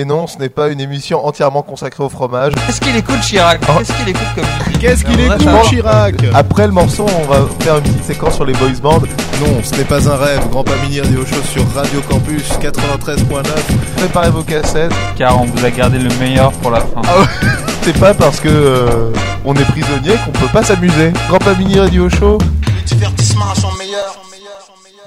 Et non, ce n'est pas une émission entièrement consacrée au fromage. Qu'est-ce qu'il écoute Chirac Oh. Qu'est-ce qu'il écoute comme musique Qu'est-ce qu'il écoute, ça- Chirac Après le morceau, on va faire une petite séquence sur les boys bands. Non, ce n'est pas un rêve. Grand Pamini Radio Show sur Radio Campus 93.9. Préparez vos cassettes. Car on vous a gardé le meilleur pour la fin. Ah C'est pas parce que euh, on est prisonnier qu'on peut pas s'amuser. Grand Pamini Radio Show. divertissement à son meilleur.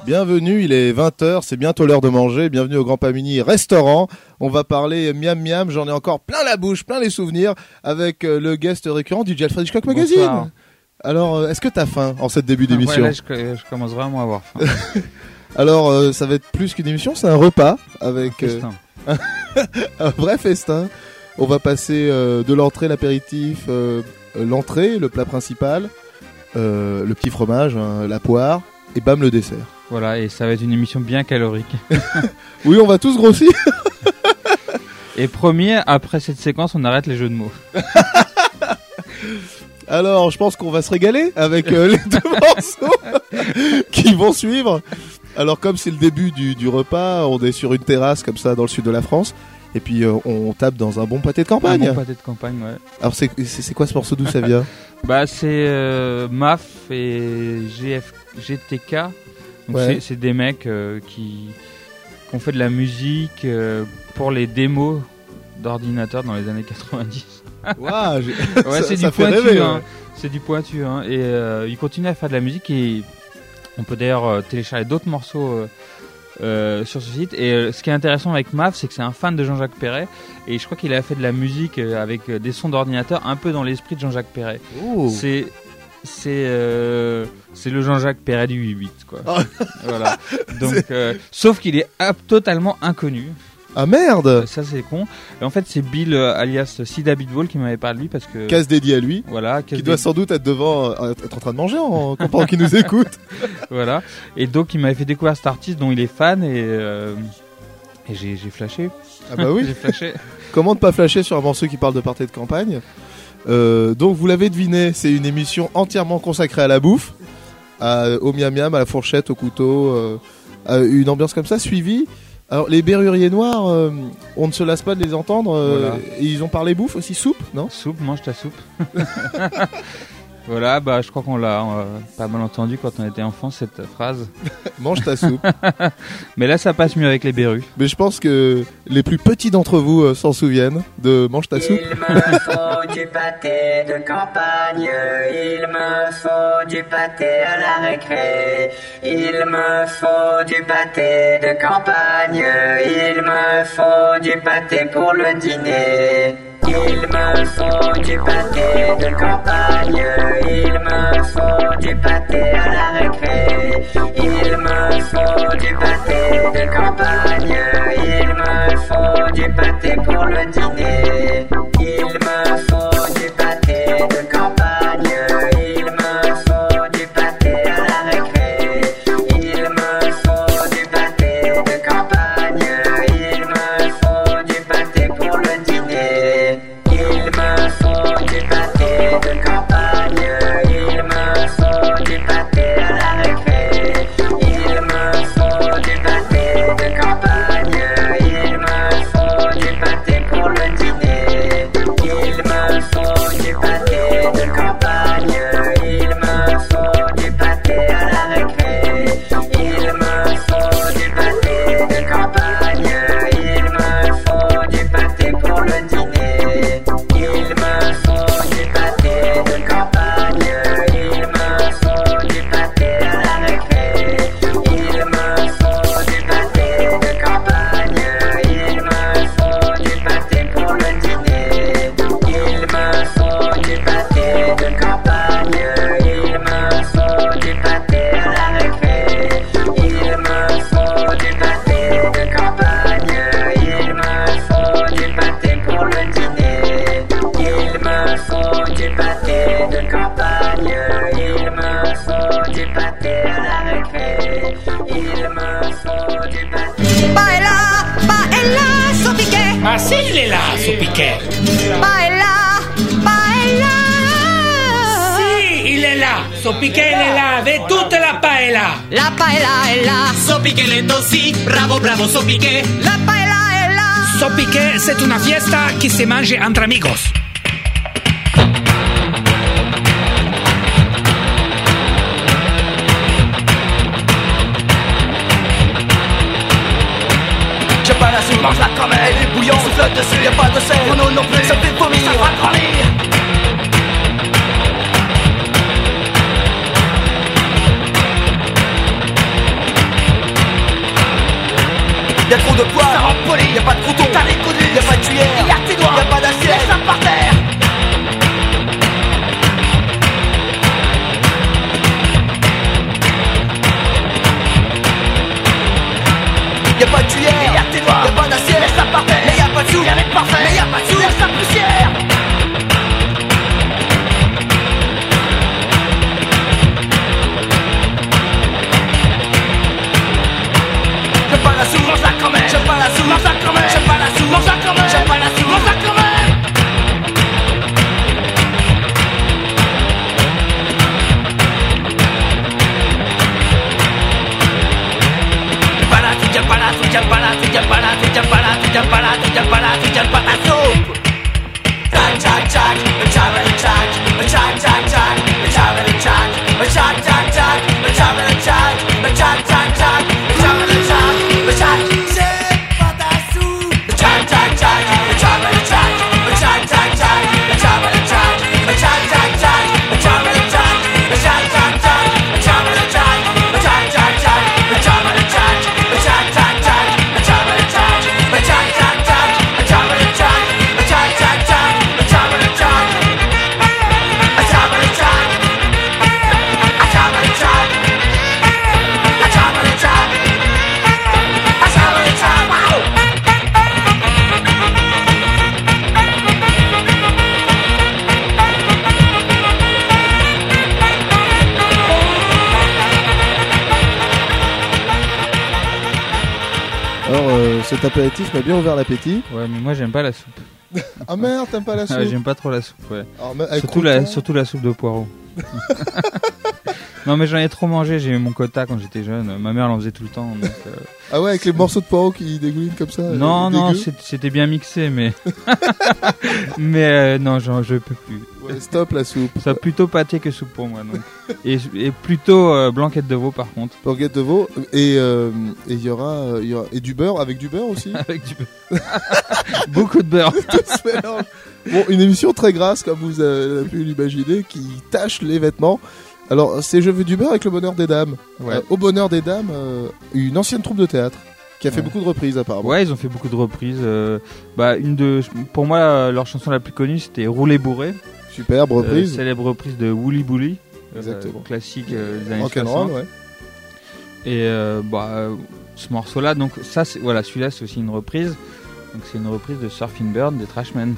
Bienvenue, il est 20h, c'est bientôt l'heure de manger. Bienvenue au Grand Pamini Restaurant. On va parler miam miam, j'en ai encore plein la bouche, plein les souvenirs avec euh, le guest récurrent du Alfred Hitchcock Magazine. Bonsoir. Alors, euh, est-ce que t'as faim en cette début d'émission je, je commence vraiment à avoir faim. Alors, euh, ça va être plus qu'une émission, c'est un repas avec euh, Festin. un vrai festin. On va passer euh, de l'entrée, l'apéritif, l'entrée, le plat principal, le petit fromage, hein, la poire, et bam le dessert. Voilà, et ça va être une émission bien calorique. Oui, on va tous grossir. Et promis, après cette séquence, on arrête les jeux de mots. Alors, je pense qu'on va se régaler avec euh, les deux morceaux qui vont suivre. Alors, comme c'est le début du, du repas, on est sur une terrasse comme ça dans le sud de la France. Et puis, euh, on tape dans un bon pâté de Un campagne. bon pâté de campagne, ouais. Alors, c'est quoi ce morceau D'où ça vient? Bah, c'est euh, MAF et GF, GTK. Ouais. c'est- des mecs euh, qui, qui ont fait de la musique euh, pour les démos d'ordinateur dans les années 90. Waouh, Ouais, c'est du pointu. hein. C'est du pointu. Hein. Et euh, il continue à faire de la musique et on peut d'ailleurs télécharger d'autres morceaux euh, sur ce site. Et euh, ce qui est intéressant avec Mav, c'est que c'est un fan de Jean-Jacques Perret et je crois qu'il a fait de la musique euh, avec des sons d'ordinateur un peu dans l'esprit de Jean-Jacques Perret. C'est c'est euh, c'est le Jean-Jacques Perret du 8-8 quoi. Ah. voilà. Donc euh, sauf qu'il est totalement inconnu. Ah merde Ça c'est con. Et en fait c'est Bill euh, alias Sid Abitbol qui m'avait parlé de lui parce que Casse dédié à lui. voilà Qui doit sans doute être devant, euh, être en train de manger en pendant qu'il nous écoute. Voilà. Et donc, il m'avait fait découvrir cet artiste dont il est fan et, euh, et j'ai, j'ai flashé. Ah bah oui. J'ai flashé. Comment ne pas flasher sur un morceau qui parle de party de campagne? Euh, Donc vous l'avez deviné, c'est une émission entièrement consacrée à la bouffe, à- au miam miam, à la fourchette, au couteau, euh, à une ambiance comme ça suivie. Alors les berruriers noirs, euh, on ne se lasse pas de les entendre. Voilà. ils ont parlé bouffe aussi, soupe, non? Soupe, mange ta soupe. voilà, bah, je crois qu'on l'a euh, pas mal entendu quand on était enfant, cette phrase. Mange ta soupe. Mais là, ça passe mieux avec les berrues. Mais je pense que les plus petits d'entre vous euh, s'en souviennent de mange ta soupe. Il me faut du pâté de campagne, il me faut du pâté à la récré, il me faut du pâté de campagne, il me faut du pâté pour le dîner. Il me faut du pâté de campagne, il me faut du pâté à la récré, il me faut du pâté de campagne, il me faut du pâté pour le dîner. Piqué. la paella est là. So piqué, c'est una fiesta qui se mange entre amigos. J'ai pas la soupe, mange la quand même Elle est bouillante, flotte dessus, y'a pas de sel Bruno non plus, ça fait vomir, ça fera grandir Y'a trop de poids, ça rend poli, y'a pas de couteau, t'as des coups y'a pas de cuillère, y'a tes doigts, y'a pas d'assiette, laisse ça par terre ouvert l'appétit. Ouais, mais moi j'aime pas la soupe. Ah merde, t'aimes pas la soupe Ouais, j'aime pas trop la soupe, ouais. Alors, mais avec Surtout la, surtout la soupe de poireaux. non mais j'en ai trop mangé, j'ai eu mon quota quand j'étais jeune. Ma mère elle en faisait tout le temps. donc, euh, Ah ouais, avec les morceaux de poireaux qui dégoulinent comme ça. Non, euh, non, c'était bien mixé, mais... mais euh, non, genre, je peux plus. Ouais, stop la soupe. Ça plutôt pâté que soupe pour moi. Donc. Et, et plutôt euh, blanquette de veau par contre. Baguette de veau. Et euh, et il y aura, il y aura et du beurre avec du beurre aussi. Avec du Beaucoup de beurre. Bon, une émission très grasse comme vous avez pu l'imaginer, qui tâche les vêtements. Alors, c'est Je veux du beurre avec le bonheur des dames. Ouais. Euh, au bonheur des dames, euh, une ancienne troupe de théâtre qui a fait Ouais. beaucoup de reprises apparemment. Ouais, ils ont fait beaucoup de reprises. euh, bah, une de, pour moi, leur chanson la plus connue, c'était Rouler bourré. Superbe reprise. célèbre reprise de Woolly Bully. Exactement. classique des années Rock'n'roll, 60. ouais. Et bah, ce morceau-là, donc ça, voilà, celui-là, c'est aussi une reprise. Donc c'est une reprise de Surfing Bird des Trashmen.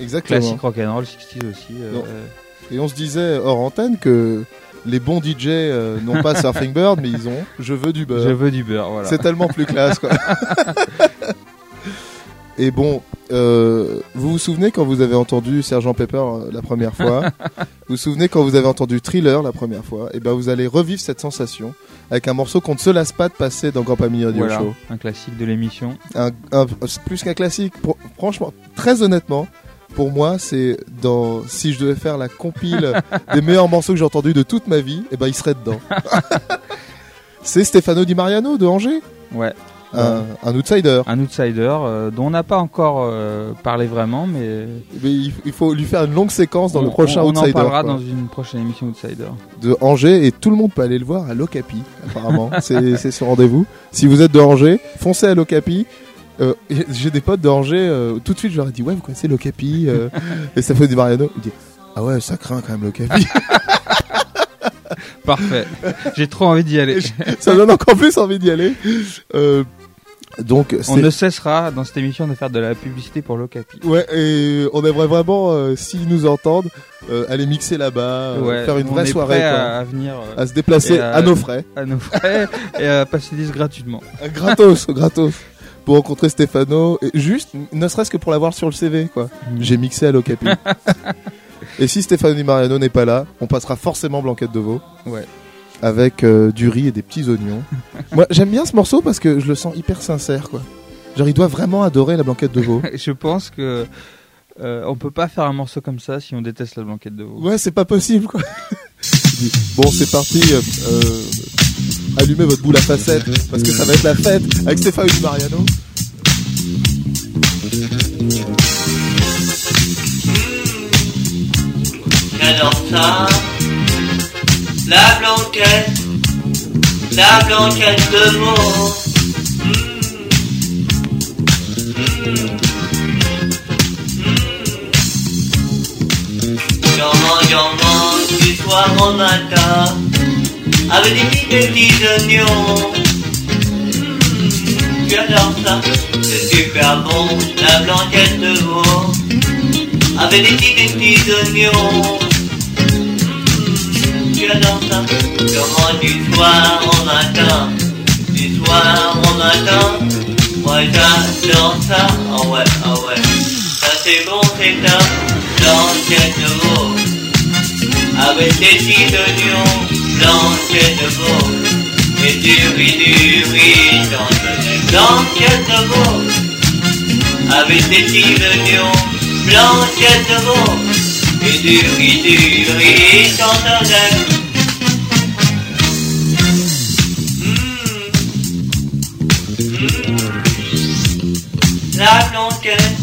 Exactement. Classique rock'n'roll 60s aussi. Et on se disait hors antenne que les bons DJ euh, n'ont pas Surfing Bird, mais ils ont Je veux du beurre. Je veux du beurre, voilà. C'est tellement plus classe, quoi. Et bon, euh, vous vous souvenez quand vous avez entendu Sergent Pepper euh, la première fois? Vous vous souvenez quand vous avez entendu Thriller la première fois? Et ben vous allez revivre cette sensation avec un morceau qu'on ne se lasse pas de passer dans Grand Pamini Radio Voilà, Show. un classique de l'émission. Un, un- c'est plus qu'un classique. Pour- franchement, très honnêtement, pour moi, c'est dans si je devais faire la compile des meilleurs morceaux que j'ai entendus de toute ma vie, et ben il serait dedans. c'est Stefano Di Mariano de Angers, Ouais. un, un outsider. Un outsider euh, dont on n'a pas encore euh, parlé vraiment, mais Mais il, il faut lui faire une longue séquence dans on, le prochain on, on en outsider parlera quoi, dans une prochaine émission Outsider. de Angers et tout le monde peut aller le voir à l'Ocapi apparemment. c'est ce rendez-vous. Si vous êtes de Angers, foncez à l'Ocapi. Euh, j'ai des potes de Angers, euh, tout de suite je leur ai dit ouais vous connaissez l'Ocapi euh, et Stefano Di Mariano. Il dit ah ouais ça craint quand même l'Ocapi. Parfait. J'ai trop envie d'y aller. ça donne encore plus envie d'y aller. Euh, donc On ne cessera dans cette émission de faire de la publicité pour l'Ocapi. Ouais, et on aimerait vraiment, s'ils nous entendent, aller mixer là-bas, Ouais, faire une vraie soirée, à, à venir à se déplacer à- à nos frais. à nos frais et à passer 10 gratuitement. Gratos, gratos. Pour rencontrer Stefano, et juste, ne serait-ce que pour l'avoir sur le CV, quoi. Mm. J'ai mixé à l'Ocapi. et si Stefano Di Mariano n'est pas là, on passera forcément Blanquette de veau. Ouais. Avec euh, du riz et des petits oignons. Moi, j'aime bien ce morceau parce que je le sens hyper sincère, quoi. Genre, il doit vraiment adorer la blanquette de veau. Je pense que euh, on peut pas faire un morceau comme ça si on déteste la blanquette de veau. Ouais, c'est pas possible, quoi. bon, c'est parti. euh, euh, allumez votre boule à facettes, parce que ça va être la fête avec Stéphane Mariano. J'adore ça. La blanquette, la blanquette de mange, j'en mange du soir matin avec des petits oignons. Mmh, J'adore ça, c'est super bon, la blanquette de veau. Avec des petits oignons. Mmh, J'adore ça, mange du soir au matin, du soir au matin. Moi j'adore ça, ah ouais, ah ouais, ça c'est bon, c'est ça, blanquette de veau. Avec des petits oignons, blanquette de veau, et du riz, du riz, chantonnet, blanquette de veau, avec des blanquette de veau, et du riz, du riz, chantonnet. Mmh. Mmh. La blanquette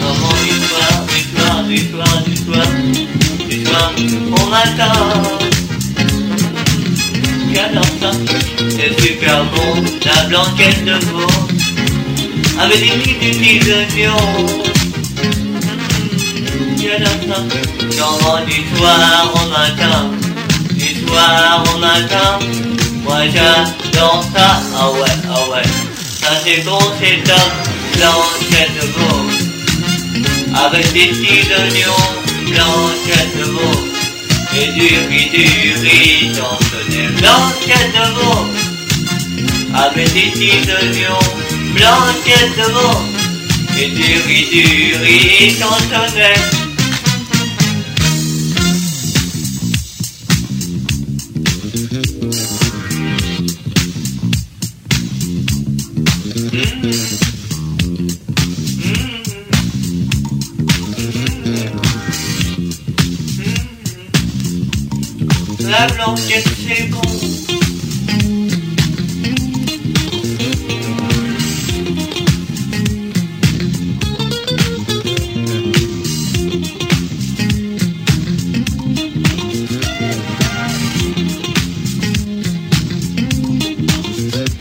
Maman du soir, du soir, du soir, du soir, soir au matin. J'adore ça, c'est super bon, la blanquette de veau, avec des petits, petits oignons. J'adore ça, j'en du soir au matin, du soir au matin. Moi j'adore ça, ah ouais, ah ouais, ça c'est bon, c'est top, blanquette de veau avec des petits oignons, blanquette de et du riz, du riz, chantonnet, blanquette de veau, avec des petits oignons, blanquette de veau, et du riz, du riz, chantonnet.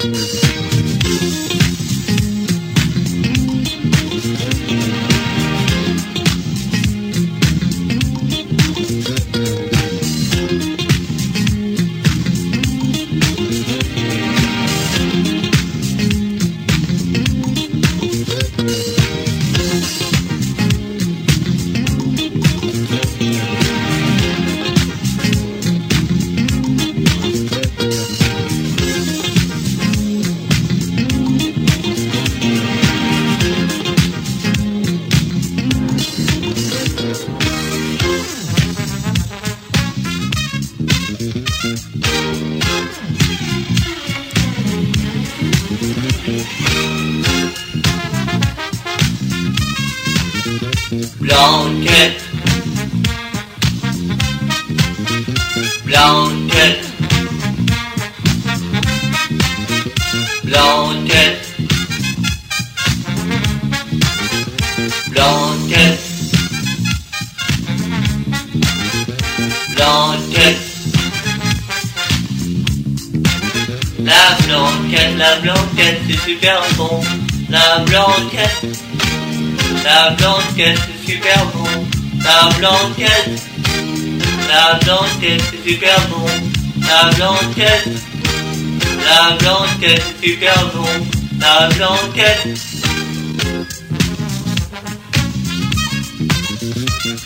Blanquette. Blanquette, c'est super bon. La blanquette. La blanquette, c'est super bon. La blanquette. La blanquette, c'est super bon. La blanquette.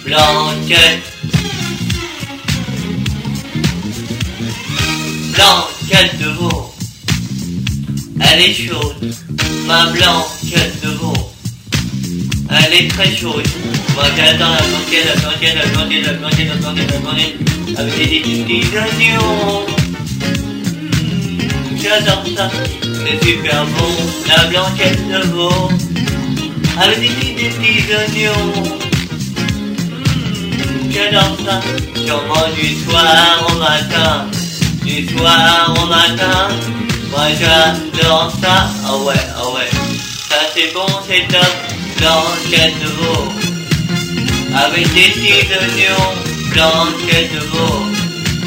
Blanquette. Blanquette de veau. Elle est très chaude. Moi j'attends la blanquette, la blanquette, la blanquette, la blanquette, la blanquette, la blanquette. Avec des petits oignons. Mmh, j'adore ça, c'est super bon, la blanquette de veau, avec des petits, petits oignons. Mmh, j'adore ça, sûrement du soir au matin, du soir au matin, moi j'adore ça, ah ouais, ah ouais, ça c'est bon, c'est top, blanquette de veau, avec des petits oignons, de veau.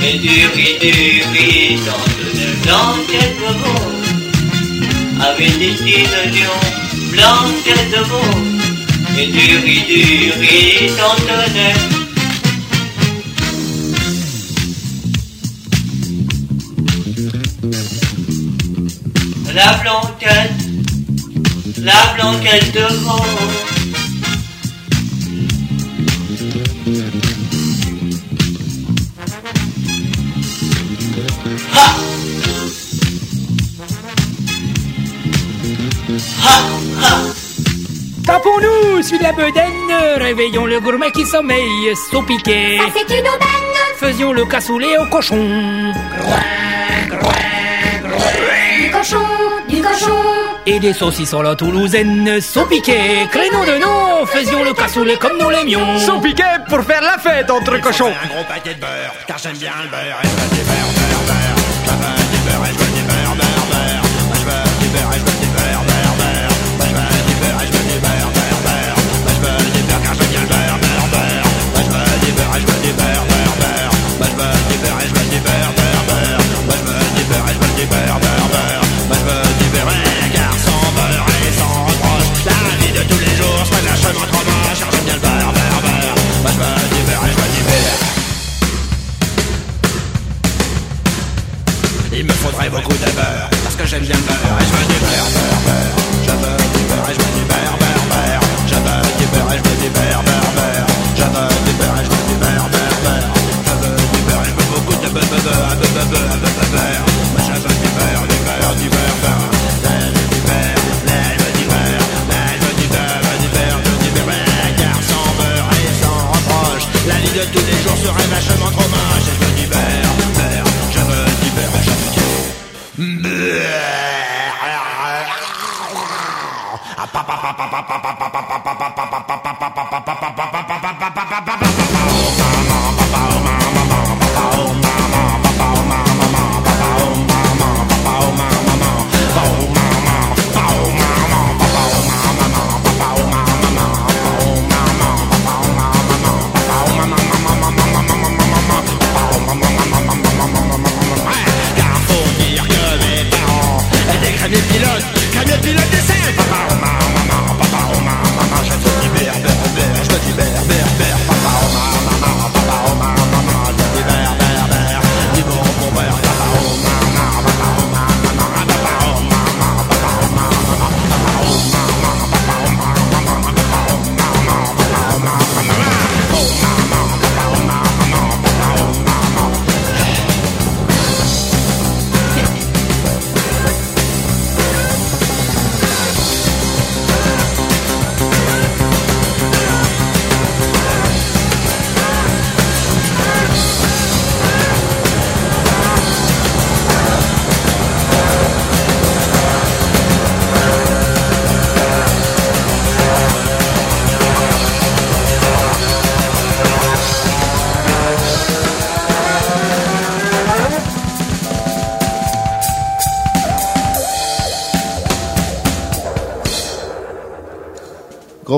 Et du riz, du riz, tente de blanquette de veau Avec des petits oignons, de veau Et du riz, du riz, de La blanquette, la blanquette de veau Ha Ha Ha Tapons-nous sur la bedaine, réveillons le gourmet qui sommeille, saut piqué. Ça c'est une aubaine. Faisions le cassoulet au cochon. Du cochon, du cochon. Et des saucissons la toulousaine, saut piqué. Créneau de nom, faisions le cassoulet comme nous l'aimions. Son piquet pour faire la fête entre cochons. Un gros paquet de beurre, car j'aime bien le beurre. Et je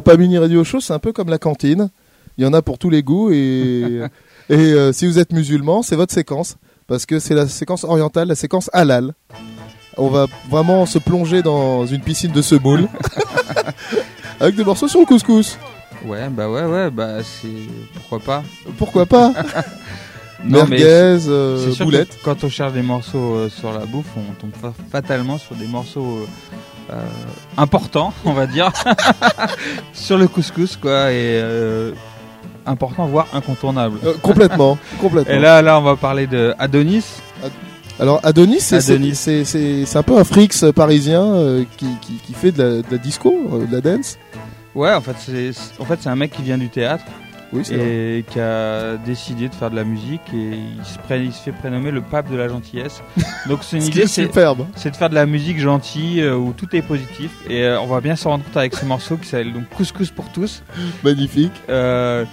Pamini Radio Show, c'est un peu comme la cantine. Il y en a pour tous les goûts et, et euh, si vous êtes musulman, c'est votre séquence parce que c'est la séquence orientale, la séquence halal. On va vraiment se plonger dans une piscine de semoule avec des morceaux sur le couscous. Ouais, bah ouais, ouais, bah c'est. Pourquoi pas Pourquoi pas Non, Merguez, euh, boulettes. quand on cherche des morceaux euh, sur la bouffe, on tombe fa- fatalement sur des morceaux euh, importants, on va dire, sur le couscous, quoi, et euh, important, voire incontournable. Euh, complètement, complètement. Et là, là, on va parler de Adonis. Alors Adonis, c'est Adonis. c'est- c'est c'est un peu un frix parisien qui, qui, qui fait de la, de la disco, de la dance. Ouais, en fait, c'est en fait c'est un mec qui vient du théâtre Oui, vrai. et qui a décidé de faire de la musique et il se, pré- il se fait prénommer le pape de la gentillesse. Donc son Ce idée est c'est superbe. c'est de faire de la musique gentille euh, où tout est positif et euh, on va bien se rendre compte avec ce morceau qui s'appelle donc Couscous pour tous Magnifique. euh,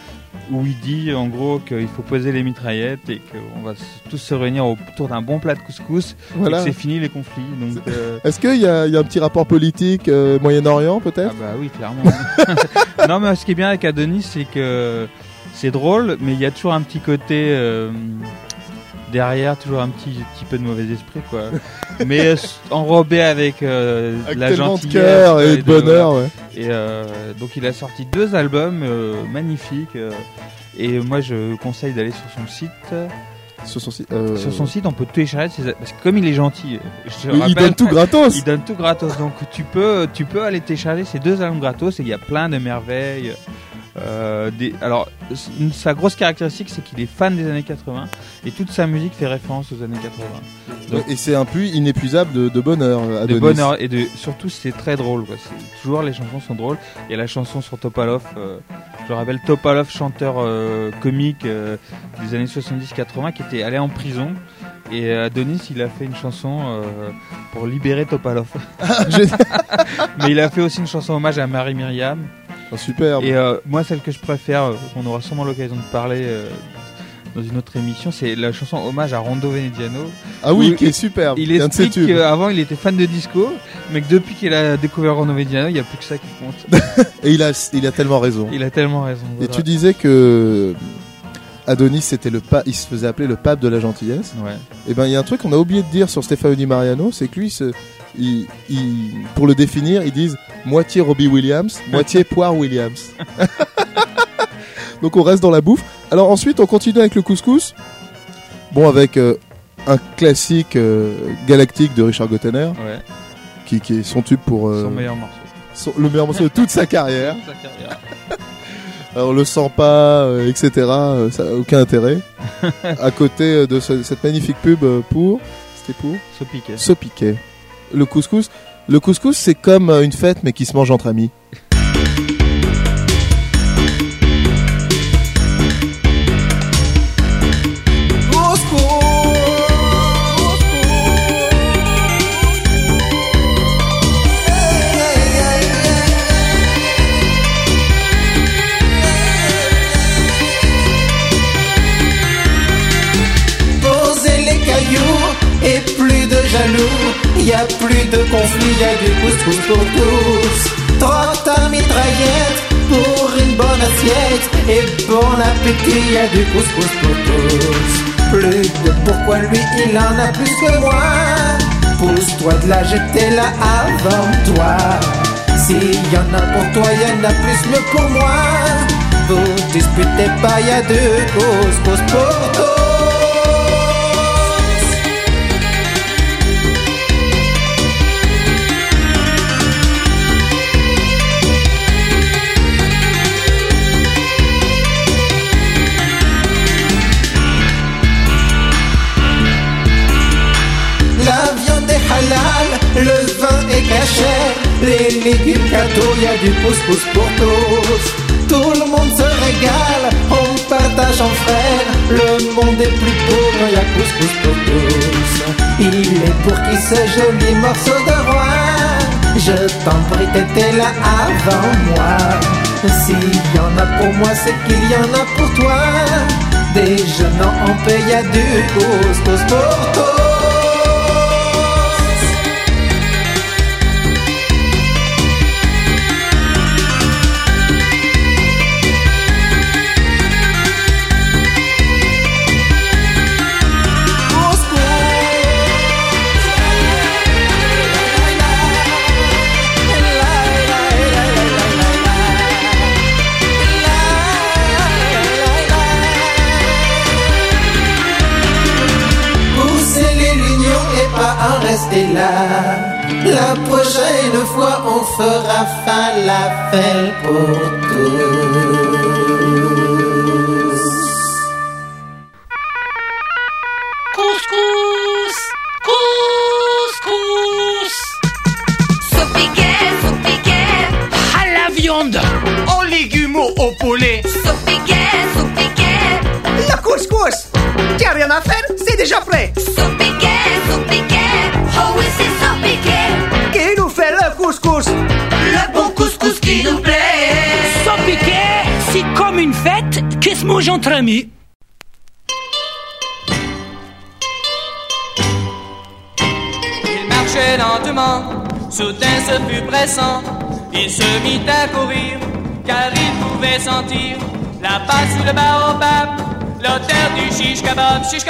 où il dit en gros qu'il faut poser les mitraillettes et qu'on va tous se réunir autour d'un bon plat de couscous Voilà. et que c'est fini les conflits donc euh, Est-ce qu'il y, y a un petit rapport politique euh, Moyen-Orient ah peut-être bah oui clairement non mais ce qui est bien avec Adonis c'est que c'est drôle mais il y a toujours un petit côté euh, derrière toujours un petit, petit peu de mauvais esprit quoi mais enrobé avec, de Avec la tellement de gentillesse cœur et de voilà. bonheur. Ouais. Et euh, donc il a sorti deux albums euh, magnifiques. euh, et moi je conseille d'aller sur son site. Sur son site. euh, Sur son site on peut télécharger ses... parce que comme il est gentil, je te il rappelle, donne tout gratos. il donne tout gratos. Donc tu peux tu peux aller télécharger ces deux albums gratos et il y a plein de merveilles. Euh, des... Alors sa grosse caractéristique c'est qu'il est fan des années 80 et toute sa musique fait référence aux années 80. Donc- Et c'est un puits inépuisable de, de bonheur. de Adonis. bonheur et de surtout c'est très drôle quoi. Toujours les chansons sont drôles et la chanson sur Topalov euh, je rappelle Topalov chanteur euh, comique euh, des années 70-80 qui était allé en prison et euh, Adonis il a fait une chanson euh, pour libérer Topalov J'ai- mais il a fait aussi une chanson hommage à Marie Myriam Oh, superbe. et euh, moi celle que je préfère euh, qu'on aura sûrement l'occasion de parler euh, dans une autre émission c'est la chanson hommage à Rondo Venediano ah oui, qui est superbe. il explique qu'avant il était fan de disco, mais que depuis qu'il a découvert Rondo Mediano, il n'y a plus que ça qui compte. Et il a, il a tellement raison. Il a tellement raison. Et tu disais que Adonis c'était le pa- il se faisait appeler le pape de la gentillesse. Ouais. Et ben il y a un truc qu'on a oublié de dire sur Stefano Di Mariano, c'est que lui, se- il, il- pour le définir, ils disent moitié Robbie Williams, moitié Poire Williams. Donc on reste dans la bouffe. Alors ensuite on continue avec le couscous. Bon avec euh, un classique euh, galactique de Richard Gottener, Ouais. qui, qui est son tube pour euh, Son meilleur morceau. son- le meilleur morceau de toute sa carrière. Sa carrière. Alors le sent pas, etc. ça a aucun intérêt. à côté de ce- cette magnifique pub pour, c'était pour Se piquer. se piquer. Le couscous, le couscous c'est comme euh, une fête mais qui se mange entre amis. A plus de conflits, y a du couscous pour tous. Trotte ta mitraillette pour une bonne assiette. Et bon appétit, y a du couscous pour tous. Plus de pourquoi lui il en a plus que moi. Pousse-toi de la jeter là avant toi. S'il y en a pour toi, y en a plus mieux pour moi. Vous disputez pas, y a du couscous pour tous. Le vin est caché, les légumes cadeaux, y a du couscous pour tous. Tout le monde se régale, on partage en frères, le monde est plus pauvre, y a couscous pour tous. Il est pour qui ce joli morceau de roi Je t'en prie, t'étais là avant moi. S'il y en a pour moi, c'est qu'il y en a pour toi. Déjeunant en paix, y a du couscous pour tous. Falafel pour tous.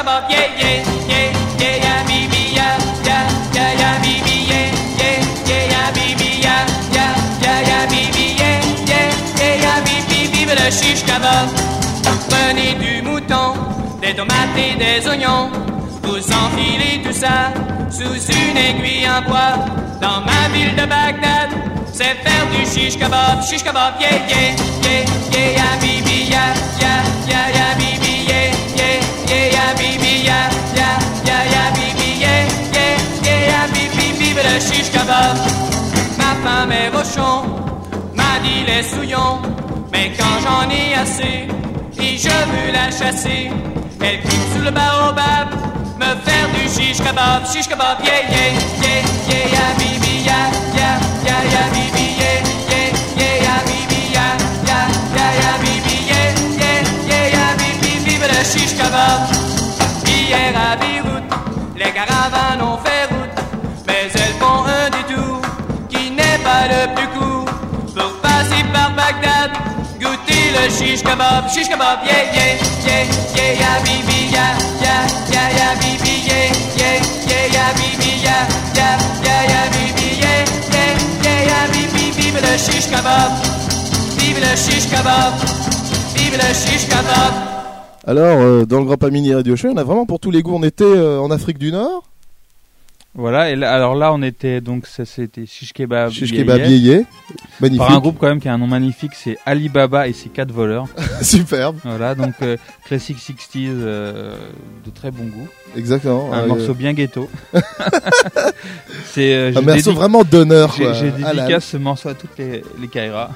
Kebab, yeah, yeah, yeah, yeah, yeah, yeah, yeah, yeah, yeah, yeah, vive le shish kebab. Prenez du mouton, des tomates et des oignons, vous enfilez tout ça sous une aiguille en bois. Dans ma ville de Bagdad, c'est faire du shish kebab, shish kebab, yeah, yeah, yeah, yeah, bibi, ya, ya, ya, ya, dit les souillons, mais quand j'en ai assez, et je veux la chasser, elle coupe sous le baobab, me faire du shish kebab, shish kebab, yeah, yeah, yeah, yeah, ya, bibi, ya, ya, ya, ya, bibi, yeah, yeah, yeah, ya, bibi, ya, bibi, yeah, yeah, yeah, ya, bibi, shish. Hier à les caravanes ont fait route, mais elles font un détour qui n'est pas le plus par Bagdad. Goûter le shish kebab, shish kebab, yeah, yeah, yeah, yeah, ya, bibi, ya, ya, ya, ya, bibi, yeah, yeah, yeah, ya, bibi, ya, ya, ya, ya, bibi, yeah, yeah, yeah, ya, bibi, vive le shish kebab, vive le shish kebab, vive le shish kebab. Alors, euh, dans le Grand Pamini Radio Show, on a vraiment pour tous les goûts. On était euh, en Afrique du Nord, Voilà, et là- alors là, on était donc, ça c'était Shish Kebab. Yéyé, Kebab Yéyé. Magnifique. Par un groupe quand même qui a un nom magnifique, c'est Alibaba et ses quatre voleurs. Superbe. Voilà, donc euh, classique 60s, euh, de très bon goût. Exactement. Un Euh, morceau bien ghetto. c'est euh, Un morceau vraiment d'honneur, J'ai Ah là. dédicace ce morceau à toutes les, les Kaira.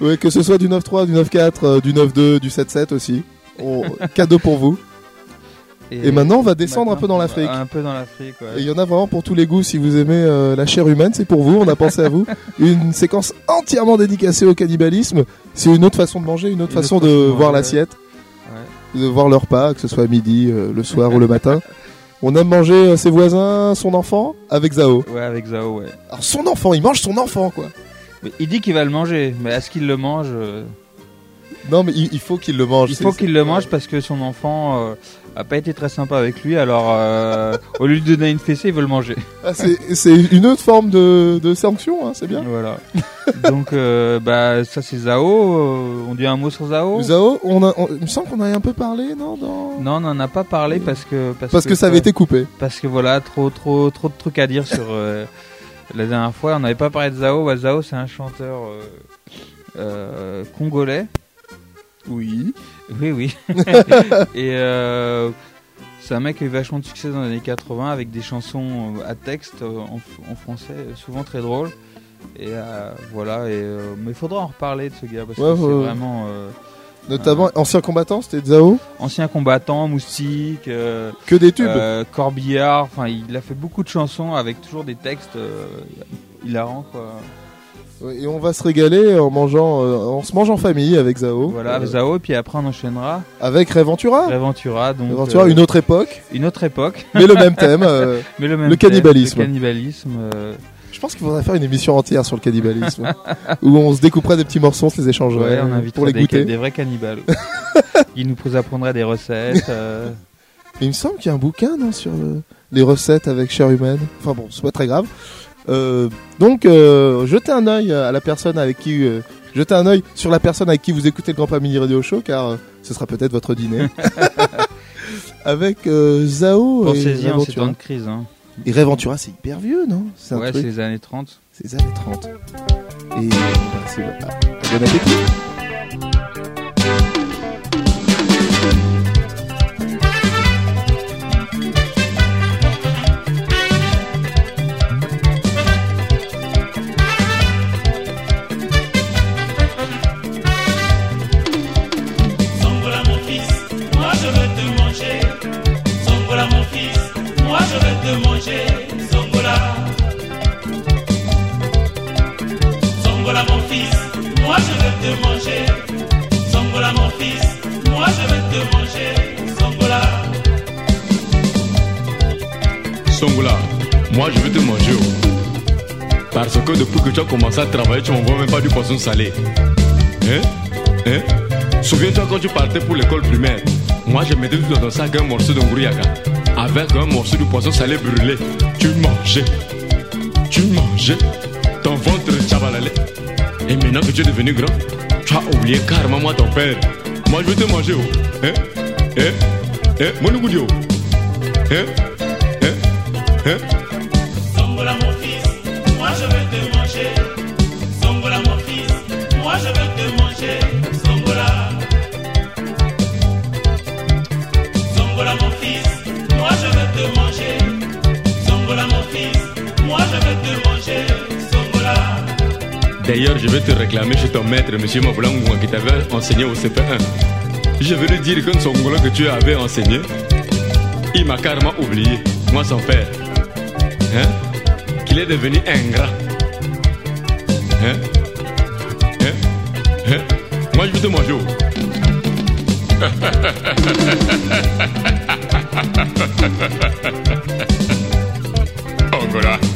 Ouais, que ce soit du 9.3, du 9.4, euh, du 9.2, du 7.7 aussi. On- Cadeau pour vous. Et maintenant, on va descendre un peu dans l'Afrique. Un peu dans l'Afrique, ouais. Et il y en a vraiment pour tous les goûts. Si vous aimez euh, la chair humaine, c'est pour vous. On a pensé à vous. Une séquence entièrement dédicacée au cannibalisme. C'est une autre façon de manger, une autre Une façon autre de façon de voir l'assiette, Ouais. de voir le repas, que ce soit à midi, euh, le soir ou le matin. On aime manger euh, ses voisins, son enfant, avec Zao. Ouais, avec Zao, ouais. Alors son enfant, il mange son enfant, quoi. Mais il dit qu'il va le manger, mais est-ce qu'il le mange Non, mais il, faut qu'il le mange. Il faut qu'il le mange parce que son enfant euh, a pas été très sympa avec lui, alors euh, au lieu de donner une fessée, il veut le manger. Ah, c'est une autre forme de, de sanction, hein, c'est bien. Voilà. Donc, euh, bah, ça c'est Zao. euh, on dit un mot sur Zao Zao, on a, on- il me semble qu'on avait un peu parlé, non dans... Non, on n'en a pas parlé parce que Parce que ça avait été coupé. Parce que voilà, trop, trop, trop de trucs à dire sur. la dernière fois, on n'avait pas parlé de Zao. Bah, Zao, c'est un chanteur euh, congolais. Oui. Oui, oui. Et euh, c'est un mec qui a eu vachement de succès dans les années 80 avec des chansons euh, à texte euh, en, en français, euh, souvent très drôles. Et euh, voilà. Et, euh, mais il faudra en reparler de ce gars parce Ouais, que c'est ouais, vraiment. Notamment, ancien combattant, c'était Zao. ancien combattant, moustique, Que des tubes. corbillard. Enfin, il a fait beaucoup de chansons avec toujours des textes euh, hilarants, quoi. Et on va se régaler en mangeant, euh, on se mange en famille avec Zao. Voilà, Euh, avec Zao. Et puis après, on enchaînera. avec Reventura. Reventura, donc. Euh, une autre époque, Une autre époque. mais le même thème. euh, Mais le même le thème, cannibalisme. Le cannibalisme. euh, Je pense qu'il faudrait faire une émission entière sur le cannibalisme, où on se découperait des petits morceaux, on se les échangerait Ouais, on euh, invitera pour les des, goûter. des vrais cannibales. Ils nous apprendrait des recettes. euh, Il me semble qu'il y a un bouquin non, sur euh, les recettes avec chair humaine. Enfin bon, c'est pas très grave. Euh, donc, euh, jetez un œil à la personne avec qui, euh, jetez un œil sur la personne avec qui vous écoutez le Grand Pas Mini Radio Show, car euh, ce sera peut-être votre dîner. avec euh, Zao et Pensez-y en ces Reventura. temps de crise. Hein. Et Reventura, c'est hyper vieux, non? C'est un Ouais, truc. c'est les années 30. C'est les années 30. Et bah, c'est ah, bon appétit. Même pas du poisson salé. Hein? Hein? Souviens-toi quand tu partais pour l'école primaire. Moi je mettais tout dans ton sac un morceau de ngouriaka. Avec un morceau de poisson salé brûlé. Tu mangeais. Tu mangeais. Ton ventre chabalalé. Et maintenant que tu es devenu grand, tu as oublié carrément moi ton père. Moi je vais te manger. Oh. Hein? Hein? Hein? Mon Hein? Hein? Hein? D'ailleurs, je vais te réclamer chez ton maître, monsieur Mablangoua, qui t'avait enseigné au CP1. Je vais lui dire que son que tu avais enseigné, il m'a carrément oublié, moi son père. Hein? Qu'il est devenu ingrat. Hein? Hein? Moi, je vais te manger. Angola.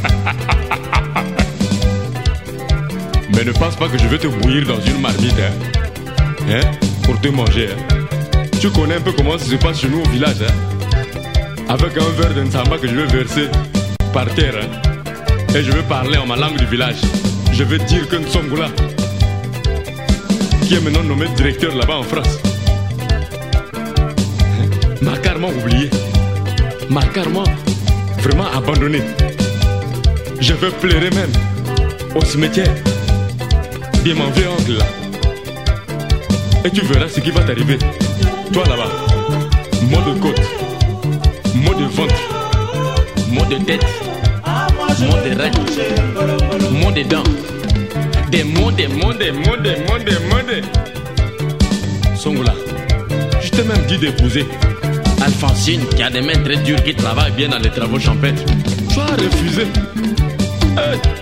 Mais ne pense pas que je vais te bouillir dans une marmite, hein, hein? Pour te manger. hein. Tu connais un peu comment ça se passe chez nous au village, hein Avec un verre d'ensamba que je vais verser par terre, hein, et je vais parler en ma langue du village. Je vais dire que Nsongola, qui est maintenant nommé directeur là-bas en France, hein, m'a carrément oublié, m'a carrément vraiment abandonné. Je vais pleurer même au cimetière de mon oncle là. Et tu verras ce qui va t'arriver. Toi là-bas, mot de côte, mot de ventre, mot de tête, mot de rein, mot de dents. Des mots, des mots, des mots, des mots, des mots, des... Songola, je t'ai même dit d'épouser Alphonsine qui a des mains très dures qui travaillent bien dans les travaux champêtres. Tu as refusé. Hey.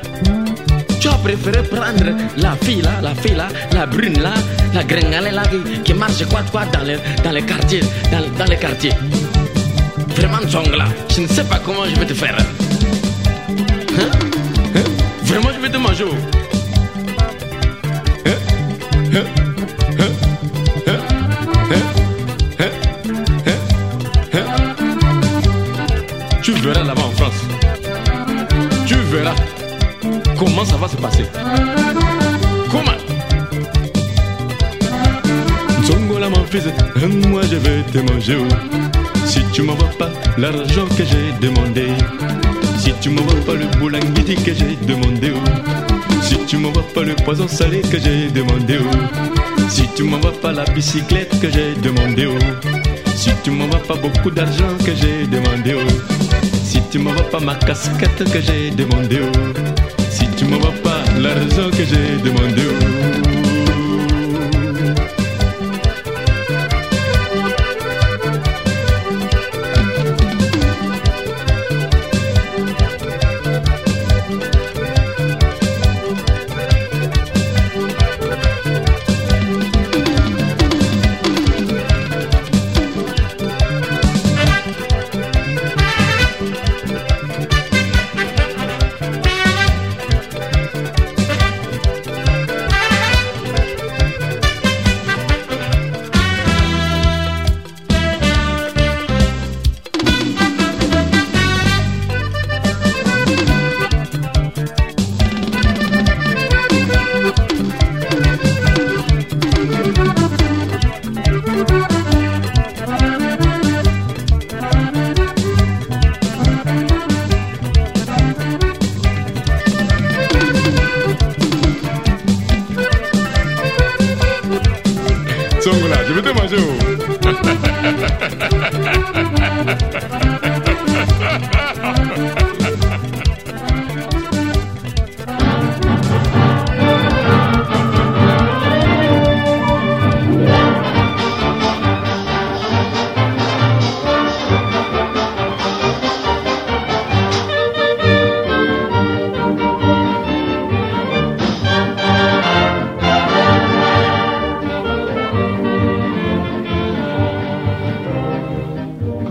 As préféré prendre la fille là, la fille là, la brune là, la gringalée là qui, marche quoi quoi dans les, dans les quartiers, dans, dans les quartiers. Vraiment Songola, je ne sais pas comment je vais te faire. Hein? Hein? Vraiment je vais te manger. oh. Tu verras là-bas en France. Tu verras comment ça va se passer. Comment Zongola mon fils, moi je vais te manger. oh. Si tu m'envoies pas l'argent que j'ai demandé, si tu m'envoies pas le boulangiti que j'ai demandé, oh. si tu m'envoies pas le poison salé que j'ai demandé, oh. si tu m'envoies pas la bicyclette que j'ai demandé, si tu m'envoies pas beaucoup d'argent que j'ai demandé, si tu m'envoies pas ma casquette que j'ai demandé, tu m'envoies pas l'argent que j'ai demandé,